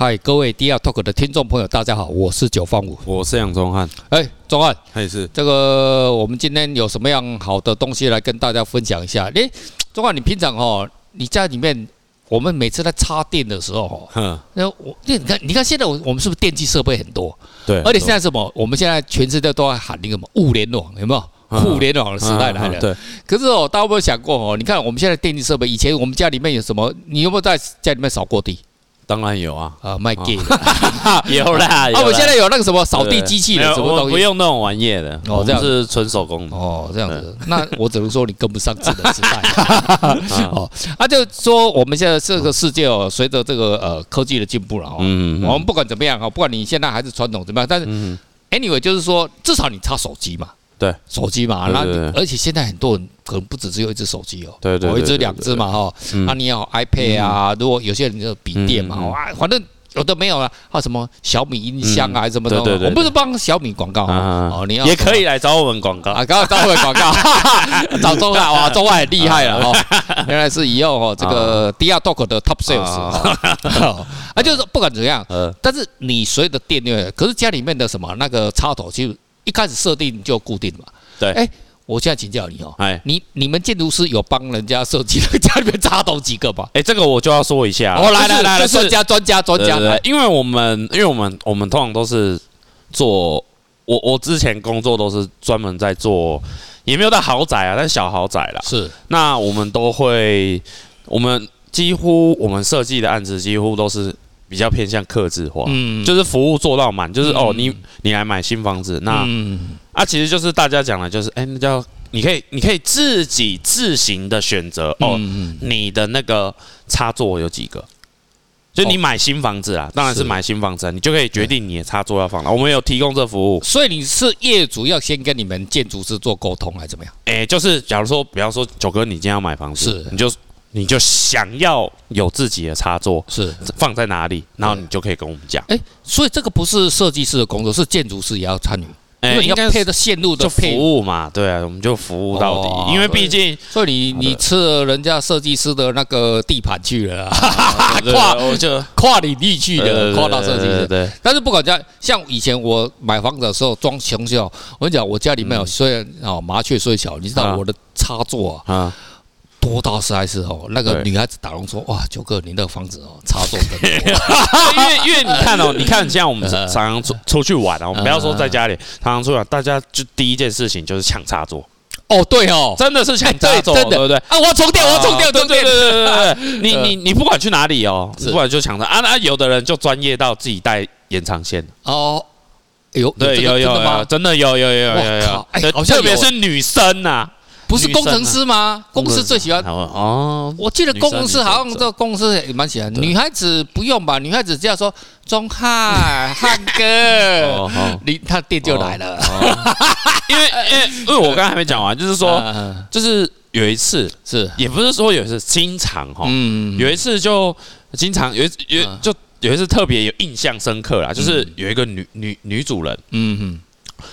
嗨，各位 DR Talk 的听众朋友，大家好，我是九方五，我是杨宗汉。哎，宗汉，还是这个我们今天有什么样好的东西来跟大家分享一下？哎，宗汉，你平常哦，你家里面，我们每次在插电的时候，哦，那我，你看，你看现在我我们是不是电器设备很多？对，而且现在什么？我们现在全世界都在喊那个什么物联网，有没有？互联网的时代来了。对。可是哦，大家有没有想过哦？你看我们现在电器设备，以前我们家里面有什么？你有没有在家里面扫过地？当然有啊，啊卖给。有啦，啊我们现在有那个什么扫地机器人什么东西，不用那种玩意的哦，这样。是纯手工的。哦，这样子，那我只能说你跟不上智能时代。哦，那就说我们现在这个世界哦，随着这个呃科技的进步了哦，嗯，我们不管怎么样啊，不管你现在还是传统怎么样，但是 anyway 就是说至少你插手机嘛。对，手机嘛，那而且现在很多人可能不只只有一只手机哦，对对，有一只两只嘛哈，那你要 iPad 啊，如果有些人就笔电嘛，哇，反正有的没有了，还有什么小米音箱啊，什么的，我们不是帮小米广告哦，你要也可以来找我们广告。啊，刚好找我们广告，找中汉哇，中汉很厉害了哦，原来是以后哦，这个 DR Talk 的 Top Sales 啊，就是不管怎样，但是你所有的电源，可是家里面的什么那个插头其实。一开始设定就固定嘛，对，哎，我现在请教你哦，哎，你你们建筑师有帮人家设计家里面插头几个吧？哎，这个我就要说一下，哦，来来来，专家专家专家，因为我们因为我们我们通常都是做，我我之前工作都是专门在做，也没有到豪宅啊，但是小豪宅啦，是，那我们都会，我们几乎我们设计的案子几乎都是。比较偏向客制化，嗯，就是服务做到满，就是哦，你你来买新房子，那啊，其实就是大家讲的，就是哎，那叫你可以你可以自己自行的选择哦，你的那个插座有几个，就你买新房子啊，当然是买新房子，啊你就可以决定你的插座要放哪。我们有提供这服务，所以你是业主要先跟你们建筑师做沟通还是怎么样？哎，就是假如说，比方说九哥，你今天要买房子，是。你就。你就想要有自己的插座是放在哪里，然后你就可以跟我们讲。哎，所以这个不是设计师的工作，是建筑师也要参与。因为你要配的线路的配服务嘛，对啊，我们就服务到底。因为毕竟，所以你你吃了人家设计师的那个地盘去了，跨我就跨领域去的，跨到设计师。对。但是不管样，像以前我买房子的时候装修，我跟你讲，我家里面有虽然哦麻雀虽小，你知道我的插座啊。多到实在是哦，那个女孩子打龙说：“哇，九哥，你那个房子哦，插座真多。”因为 因为你看哦，你看像我们常常出出去玩啊，我们不要说在家里，常常出去玩，大家就第一件事情就是抢插座。哦，对哦，真的是抢插座，对不对？啊，我要充电，我要充电，对对对对对对。你你你不管去哪里哦，不管就抢着啊，那有的人就专业到自己带延长线哦。有对有有有，真的有有有有有，特别是女生呐。不是工程师吗？工程师最喜欢哦。我记得工程师好像这个工程师也蛮喜欢。女孩子不用吧？女孩子只要说宗翰翰哥，你他店就来了。因为因为因为我刚刚还没讲完，就是说，就是有一次是也不是说有一次经常哈，有一次就经常有一有就有一次特别有印象深刻啦，就是有一个女女女主人，嗯哼。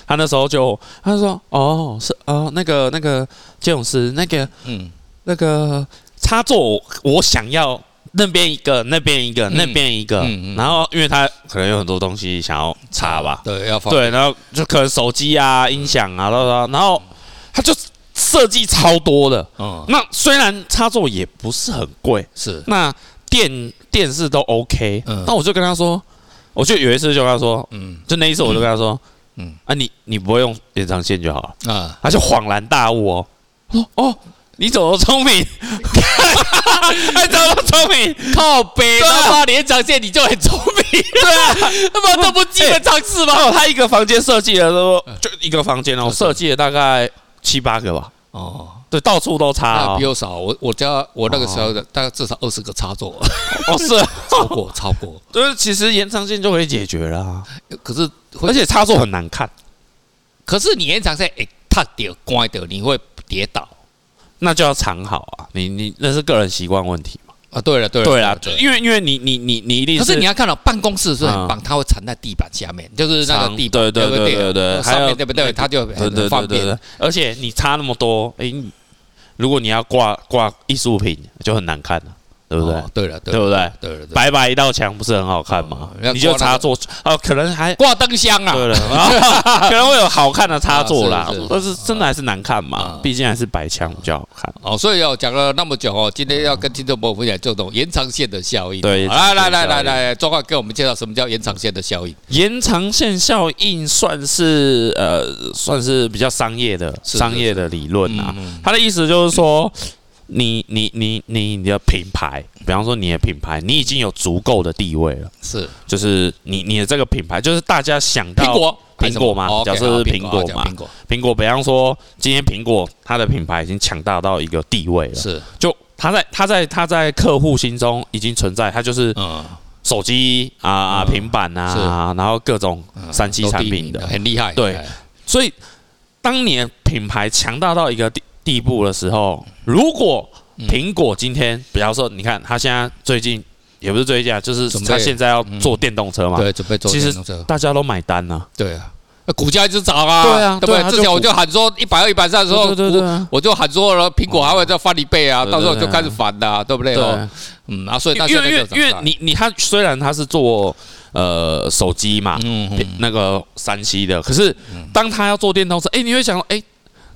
他那时候就他说：“哦，是哦，那个那个建筑师，那个嗯，那个插座，我想要那边一个，那边一个，那边一个。然后，因为他可能有很多东西想要插吧，对，要放对，然后就可能手机啊、音响啊，然后他就设计超多的。嗯，那虽然插座也不是很贵，是那电电视都 OK。嗯，那我就跟他说，我就有一次就跟他说，嗯，就那一次我就跟他说。”嗯啊你，你你不会用延长线就好了啊？他就恍然大悟哦，哦哦，你怎么聪明？还 怎么聪明？靠北他妈连长线你就很聪明？对啊，那么这不基本常识吗？欸、他一个房间设计了都就一个房间哦，设计了大概七八个吧。哦，对，到处都插、哦，比我少。我我家我那个时候的大概至少二十个插座。哦，是超过 超过。就是其实延长线就可以解决了、啊，可是。而且插座很难看，可是你延长线哎，踏掉乖的，你会跌倒，那就要藏好啊。你你那是个人习惯问题嘛？啊，对了对了对了，因为因为你你你你一定是，可是你要看到办公室是很棒，它会藏在地板下面，就是那个地板，对对对对对，上面对不对？它就很方便。而且你插那么多，哎，如果你要挂挂艺术品，就很难看了。对不对？对了，对不对？对了，白白一道墙不是很好看吗？你就插座哦，可能还挂灯箱啊，对了，可能会有好看的插座啦，但是真的还是难看嘛，毕竟还是白墙比较好看。哦，所以要讲了那么久哦，今天要跟听众朋友分享这种延长线的效应。对，来来来来来，中华给我们介绍什么叫延长线的效应？延长线效应算是呃，算是比较商业的商业的理论啊。他的意思就是说。你你你你你的品牌，比方说你的品牌，你已经有足够的地位了。是，就是你你的这个品牌，就是大家想到苹果苹果嘛，假设是苹果嘛，苹果苹果，比方说今天苹果它的品牌已经强大到一个地位了。是，就它在它在它在客户心中已经存在，它就是手机啊、平板啊，然后各种三 C 产品的很厉害。对，所以当你的品牌强大到一个地。步的时候，如果苹果今天，比方说，你看他现在最近也不是最近啊，就是他现在要做电动车嘛，对，准备做电动车，大家都买单呢，对啊，那股价一直涨啊，对啊，对不对？之前我就喊说一百二、一百三的时候，我我就喊说了，苹果还会再翻一倍啊，到时候就开始反的，对不对？嗯啊，所以因为因为因为你你他虽然他是做呃手机嘛，那个三 C 的，可是当他要做电动车，哎，你会想说，哎。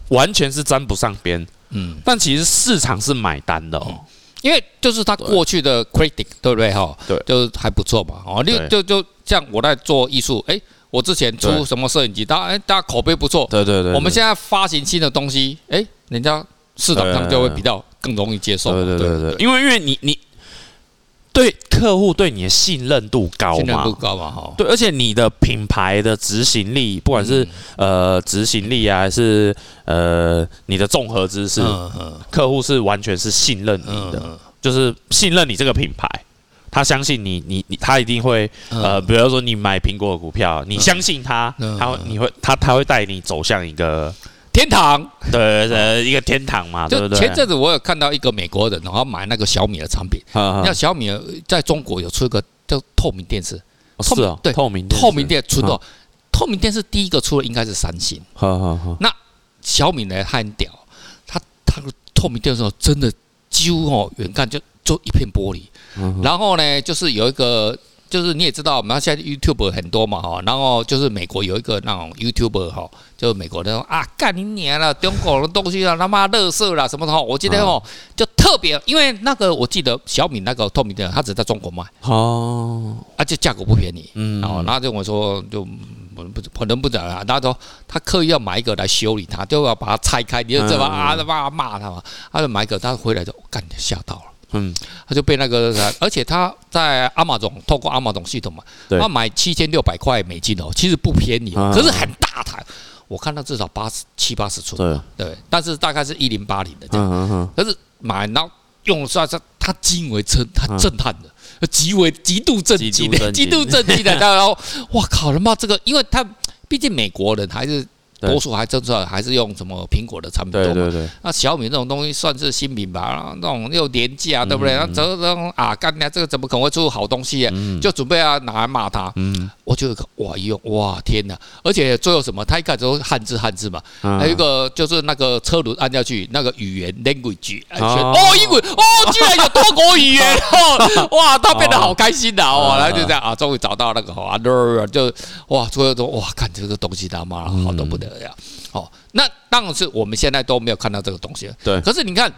完全是沾不上边，嗯，但其实市场是买单的哦，因为就是他过去的 critic 对不对？哈？对，就还不错嘛，哦，就就就像我在做艺术，哎，我之前出什么摄影机，大家哎大家口碑不错，对对对，我们现在发行新的东西，哎，人家市场上就会比较更容易接受，对对对。对，因为因为你你。对客户对你的信任度高嘛？信任度高嘛？哈，对，而且你的品牌的执行力，不管是呃执行力啊，还是呃你的综合知识，客户是完全是信任你的，就是信任你这个品牌，他相信你，你你他一定会呃，比如说你买苹果的股票，你相信他，他会你会他他会带你走向一个。天堂，对对，一个天堂嘛，对不对？前阵子我有看到一个美国人，然后买那个小米的产品。那小米在中国有出一个叫透明电视，是啊，对，透明透明电出的，透明电视第一个出的应该是三星。那小米呢，它很屌，它它的透明电视真的几乎哦，远看就就一片玻璃。然后呢，就是有一个。就是你也知道，我们现在 YouTuber 很多嘛哈，然后就是美国有一个那种 YouTuber 哈，就是美国的啊，干你娘了，中国的东西啊，他妈乐色啦什么的哈，我记得哦，就特别，因为那个我记得小米那个透明的，它只在中国卖。哦，而且价格不便宜，嗯，然后然后就我说就不不可能不讲了，他说他刻意要买一个来修理他，就要把它拆开，你就这么啊，他妈骂他嘛，他就买一个，他回来就干，吓到了。嗯，他就被那个，而且他在阿玛总透过阿玛总系统嘛，他买七千六百块美金哦，其实不便宜，可是很大台，我看到至少八十七八十寸，对。对，但是大概是一零八零的这样，可是买然后用上他他惊为震，他震撼的，极为极度震惊的，极度震惊的，然后哇靠他妈这个，因为他毕竟美国人还是。多数还真算还是用什么苹果的产品多嘛？对对对。那小米这种东西算是新品吧？那种又廉价，对不对？那这种啊，干娘这个怎么可能会出好东西？就准备要拿来骂他。嗯。我觉得哇，一用哇天哪！而且最后什么？他一开始都汉字汉字嘛。还有一个就是那个车轮按下去，那个语言 language 哦，英文哦，居然有多国语言 哦！哇，他变得好开心的 哦。然后就这样啊，终于找到那个好啊，就哇，最后说哇，看这个东西他妈好的不得。对呀，好，那当然是我们现在都没有看到这个东西。对，可是你看，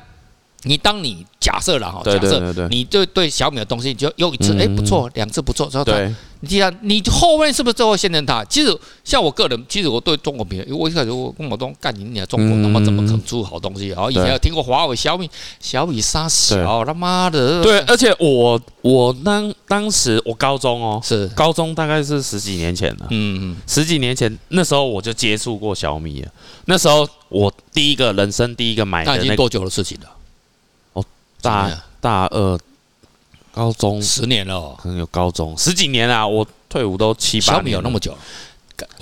你当你假设了哈，假设你就对小米的东西，你就用一次，哎，不错，两次不错，之后对。你既然你后面是不是最后信任它？其实像我个人，其实我对中国品牌，我一开始我跟我都干你娘中国他妈怎么可能出好东西？然后以前有听过华为、小米、小米杀小他妈的。对，而且我我当当时我高中哦，是高中大概是十几年前了。嗯嗯，十几年前那时候我就接触过小米了。那时候我第一个人生第一个买的，那已经多久的事情了？哦，大大二。高中十年了，可能有高中十几年啊！我退伍都七八年，小米有那么久。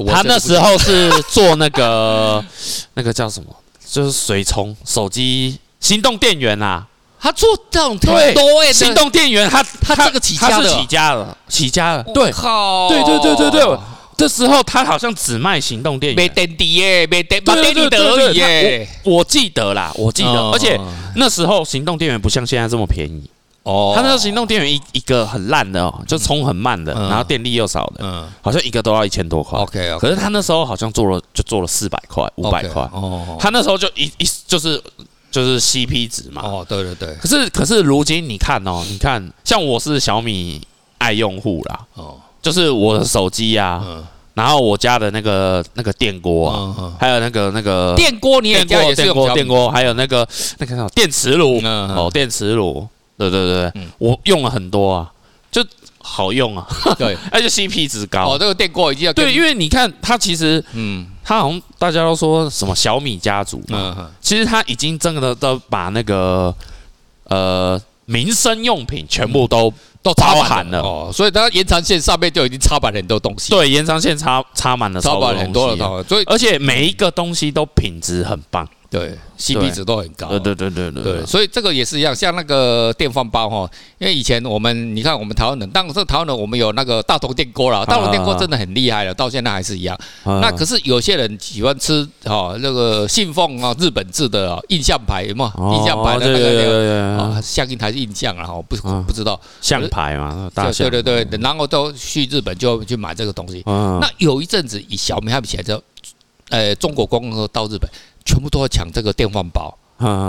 他那时候是做那个 那个叫什么，就是水充手机行动电源啊。他做这种对行动电源，他他这个起家的，起家了，起家了。对，对对对对对。这时候他好像只卖行动电源，没电池耶，没电，没电池而已耶。我记得啦，我记得，而且那时候行动电源不像现在这么便宜。哦，他那个行动电源一一个很烂的哦，就充很慢的，然后电力又少的，嗯，好像一个都要一千多块。OK，可是他那时候好像做了就做了四百块、五百块。哦，他那时候就一一就是就是 CP 值嘛。哦，对对对。可是可是如今你看哦，你看像我是小米爱用户啦，哦，就是我的手机呀，然后我家的那个那个电锅啊，还有那个那个电锅，你也家也是用电锅，还有那个那个什么电磁炉，哦，电磁炉。对对对，嗯、我用了很多啊，就好用啊，对，而且 CP 值高。哦，这个电锅已经要对，因为你看它其实，嗯，它好像大家都说什么小米家族嘛，嗯、其实它已经真的都把那个呃民生用品全部都、嗯、都插满了哦，所以它延长线上面就已经插满很多东西。对，延长线插插满了插满很多的，所以而且每一个东西都品质很棒。对，CP 值都很高。对对对对对，对，所以这个也是一样，像那个电饭煲哈，因为以前我们你看我们台湾人，当时台湾人我们有那个大同电锅了，大同电锅真的很厉害了，到现在还是一样。那可是有些人喜欢吃哈那个信奉啊日本制的印象牌嘛，印象牌的那个那个啊，象印还是印象啊，哈不不知道象牌嘛，对对对对，然后都去日本就去买这个东西。那有一阵子以小米还不起来之后，呃，中国观光客到日本。全部都要抢这个电饭煲，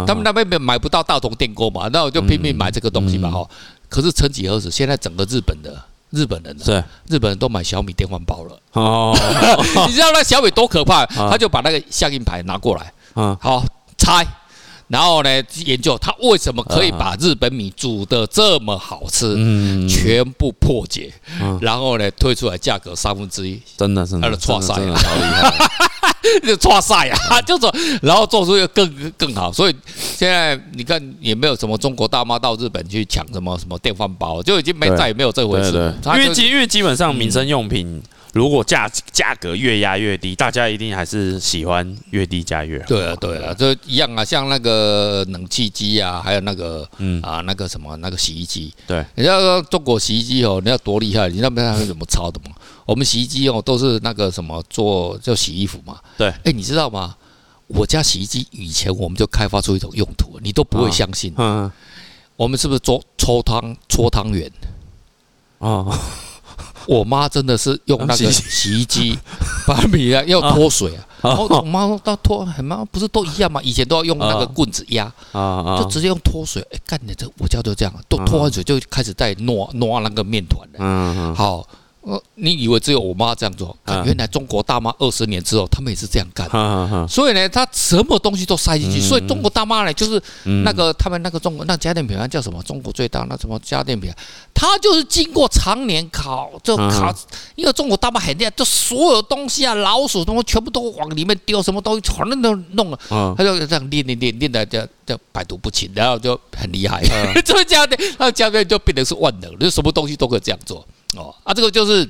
他们那边买不到大同电锅嘛，那我就拼命买这个东西嘛哈。可是曾几何时，现在整个日本的日本人，是。日本人都买小米电饭煲了。哦，你知道那小米多可怕？他就把那个相印牌拿过来，嗯好拆，然后呢研究他为什么可以把日本米煮的这么好吃，全部破解，然后呢推出来价格三分之一，真的是他的创赛啊，好厉害。就抓晒啊，就说，然后做出一个更更好，所以现在你看也没有什么中国大妈到日本去抢什么什么电饭煲，就已经没再也没有这回事。因为基因为基本上民生用品，如果价价格越压越低，大家一定还是喜欢越低价越好。对啊，对啊，就一样啊，像那个冷气机啊，还有那个嗯啊那个什么那个洗衣机，对，你要说中国洗衣机哦，你要多厉害，你那边还有什么抄的吗？我们洗衣机哦，都是那个什么做就洗衣服嘛。对，哎，你知道吗？我家洗衣机以前我们就开发出一种用途，你都不会相信。嗯，我们是不是做搓汤搓汤圆？啊，我妈真的是用那个 洗衣机 把米啊要脱水啊。然后我妈说：“她脱很妈不是都一样吗？以前都要用那个棍子压啊，就直接用脱水。哎，干你这我家就这样，都脱完水就开始在挪挪那个面团了。嗯，好。”呃，你以为只有我妈这样做？原来中国大妈二十年之后，他们也是这样干。所以呢，他什么东西都塞进去。所以中国大妈呢，就是那个他们那个中国那家电品牌叫什么？中国最大那什么家电品牌？它就是经过常年烤，就烤，因为中国大妈很厉害，就所有东西啊，老鼠什么全部都往里面丢，什么东西反正都弄了。他就这样练练练练的，就就百毒不侵，然后就很厉害。这家电，那家电就变成是万能，就什么东西都可以这样做。哦啊，这个就是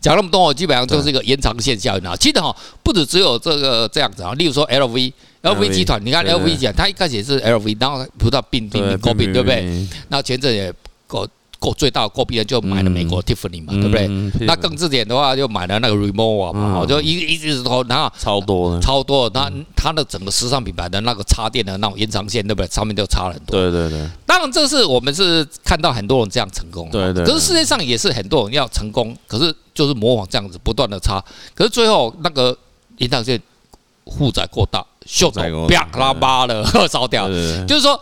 讲那么多，基本上就是一个延长线效应啊。其实哈，不止只有这个这样子啊。例如说 LV，LV 集团，你看 LV 集团，它一开始也是 LV，然后葡萄并并并购并，对不对？那前阵也购。购最大的购币人就买了美国 Tiffany 嘛，对不对？那更之前的话就买了那个 Remova 嘛，就一一直投，然后超多，超多。那它的整个时尚品牌的那个插电的那种延长线，对不对？上面就插了很多。对对对。当然，这是我们是看到很多人这样成功。对对。可是世界上也是很多人要成功，可是就是模仿这样子不断的插，可是最后那个延长线负载过大，秀才啪啦吧的 烧掉。就是说。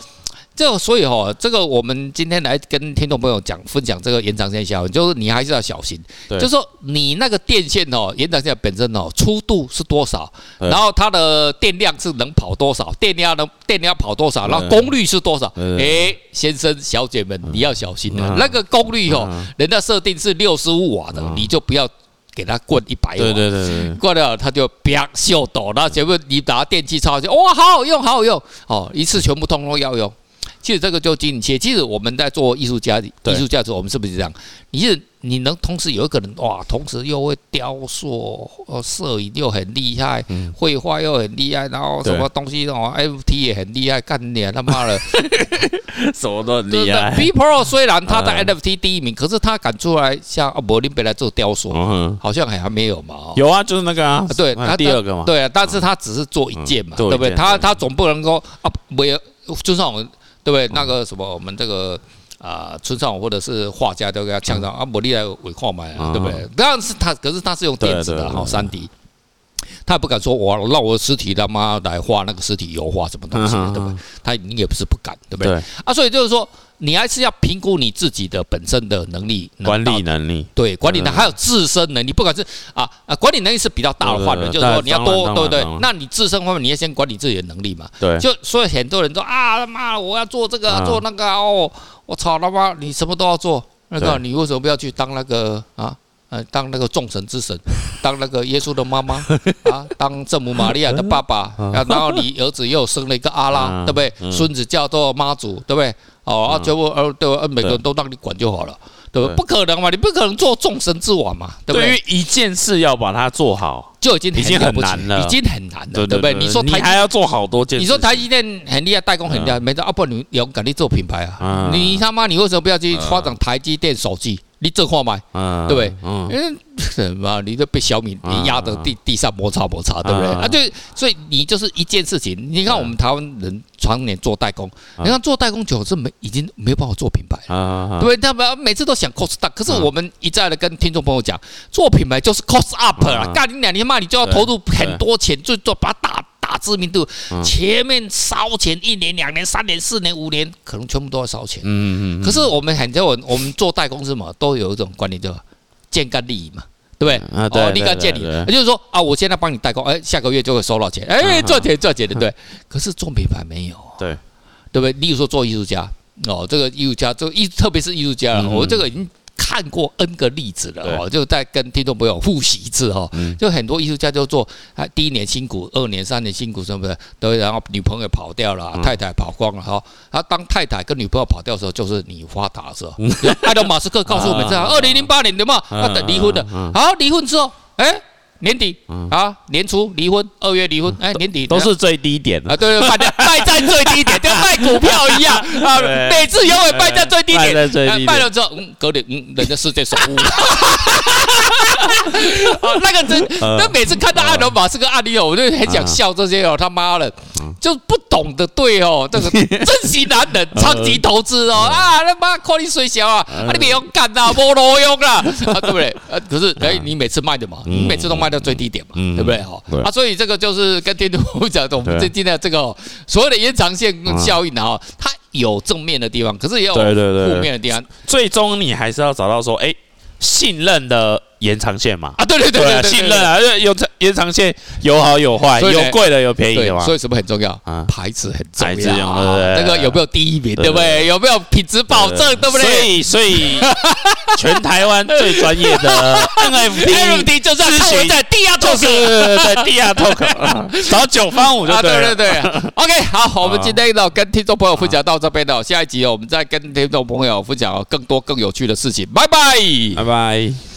这个所以哦，这个我们今天来跟听众朋友讲分享这个延长线效应，就是你还是要小心。对，就是说你那个电线哦，延长线本身哦，粗度是多少，然后它的电量是能跑多少，电压能电压跑多少，然后功率是多少？哎，先生小姐们，你要小心了。那个功率哦，人家设定是六十五瓦的，你就不要给它灌一百瓦。对对对，灌了它就啪秀抖，那全部你打电器插上去，哇，好好用，好好用哦，一次全部通通要用。其实这个就经营切。其实我们在做艺术家，艺术家的时候，我们是不是这样？你是你能同时有一个人哇，同时又会雕塑、呃，摄影又很厉害，绘画又很厉害，然后什么东西哦，FT 也很厉害，干你他妈的，什么都很厉害。B Pro 虽然他在 NFT 第一名，可是他敢出来像柏林贝来做雕塑，好像还还没有嘛？有啊，就是那个啊，对，他第二个嘛，对啊，但是他只是做一件嘛，对不对？他他总不能说啊，没有，就算我们。对不对？那个什么，我们这个啊，村上或者是画家都给他呛上啊，我历来尾矿买啊，对不对？但是他，可是他是用电子的哈，三 D，他也不敢说我让我的尸体他妈来画那个尸体油画什么东西，对不对？他你也不是不敢，对不对？啊，所以就是说。你还是要评估你自己的本身的能力、管理能力，对，管理能力还有自身能力，不管是啊啊，管理能力是比较大的话呢，就是说你要多，对不对？那你自身方面，你要先管理自己的能力嘛。对，就所以很多人说啊，他妈，我要做这个，做那个哦，我操他妈，你什么都要做，那个你为什么不要去当那个啊？呃，当那个众神之神，当那个耶稣的妈妈啊，当圣母玛利亚的爸爸，然后你儿子又生了一个阿拉，对不对？孙子叫做妈祖，对不对？哦，啊，全部呃，对，每个人都让你管就好了，对不对？不可能嘛，你不可能做众神之王嘛，对不对？对于一件事要把它做好，就已经已经很难了，已经很难了，对不对？你说你还要做好多件，你说台积电很厉害，代工很厉害，没错啊，不，你有敢力做品牌啊？你他妈，你为什么不要去发展台积电手机？你这话买，对不对？因为 什么？你都被小米你压得地地上摩擦摩擦，对不对？啊，对，所以你就是一件事情。你看我们台湾人常年做代工，你看做代工久是没已经没有办法做品牌，对不对？他们每次都想 cost down，可是我们一再的跟听众朋友讲，做品牌就是 cost up 啊。干你两年嘛，你就要投入很多钱，就做把它打。打知名度，前面烧钱一年、两年、三年、四年、五年，可能全部都要烧钱。嗯嗯。可是我们很多我我们做代工是嘛，都有一种观念，叫建干利益嘛，对不对？啊，对。立竿见影，也就是说啊，我现在帮你代工，哎，下个月就会收到钱，哎，赚钱赚钱的，对。可是做品牌没有，对，对不对？例如说做艺术家，哦，这个艺术家，这个艺，特别是艺术家，我这个已经。看过 N 个例子了哦，就在跟听众朋友复习一次哦。就很多艺术家就做，他第一年辛苦，二年、三年辛苦什么的，对，然后女朋友跑掉了，太太跑光了哈。他当太太跟女朋友跑掉的时候，就是你发达的时候。埃隆·马斯克告诉我们这样，二零零八年对吗？他等离婚的，好，离婚之后，哎。年底啊，年初离婚，二月离婚，哎，年底都是最低点啊，对对，卖 卖在最低点，跟卖股票一样 啊，每次永远卖在最低点，卖了之后，嗯，隔年，嗯，人家世界首富，哦，那个真，那每次看到阿龙马斯克案例哦，我就很想笑这些哦，他妈的，就不懂得对哦，这个珍惜男人，长期投资哦，啊，他妈靠你衰小啊，啊，你别用干呐，没路用啦，对不对？呃，可是哎，你每次卖的嘛，你每次都卖。到最低点嘛，对不对？哈啊，所以这个就是跟天图讲的，我们最近的这个所谓的延长线效应啊，它有正面的地方，可是也有负面的地方。最终你还是要找到说，哎，信任的。延长线嘛啊，对对对对，信任啊，有长延长线有好有坏，有贵的有便宜的嘛，所以什么很重要？啊？牌子很重要，对不对？那个有没有第一名，对不对？有没有品质保证，对不对？所以所以 全台湾最专业的 NFT 就是咨询在地下 Talk，在地下 Talk 找九方五就对对对对，OK，好，我们今天呢跟听众朋友分享到这边了，下一集哦，我们再跟听众朋友分享更多更有趣的事情，拜拜，拜拜。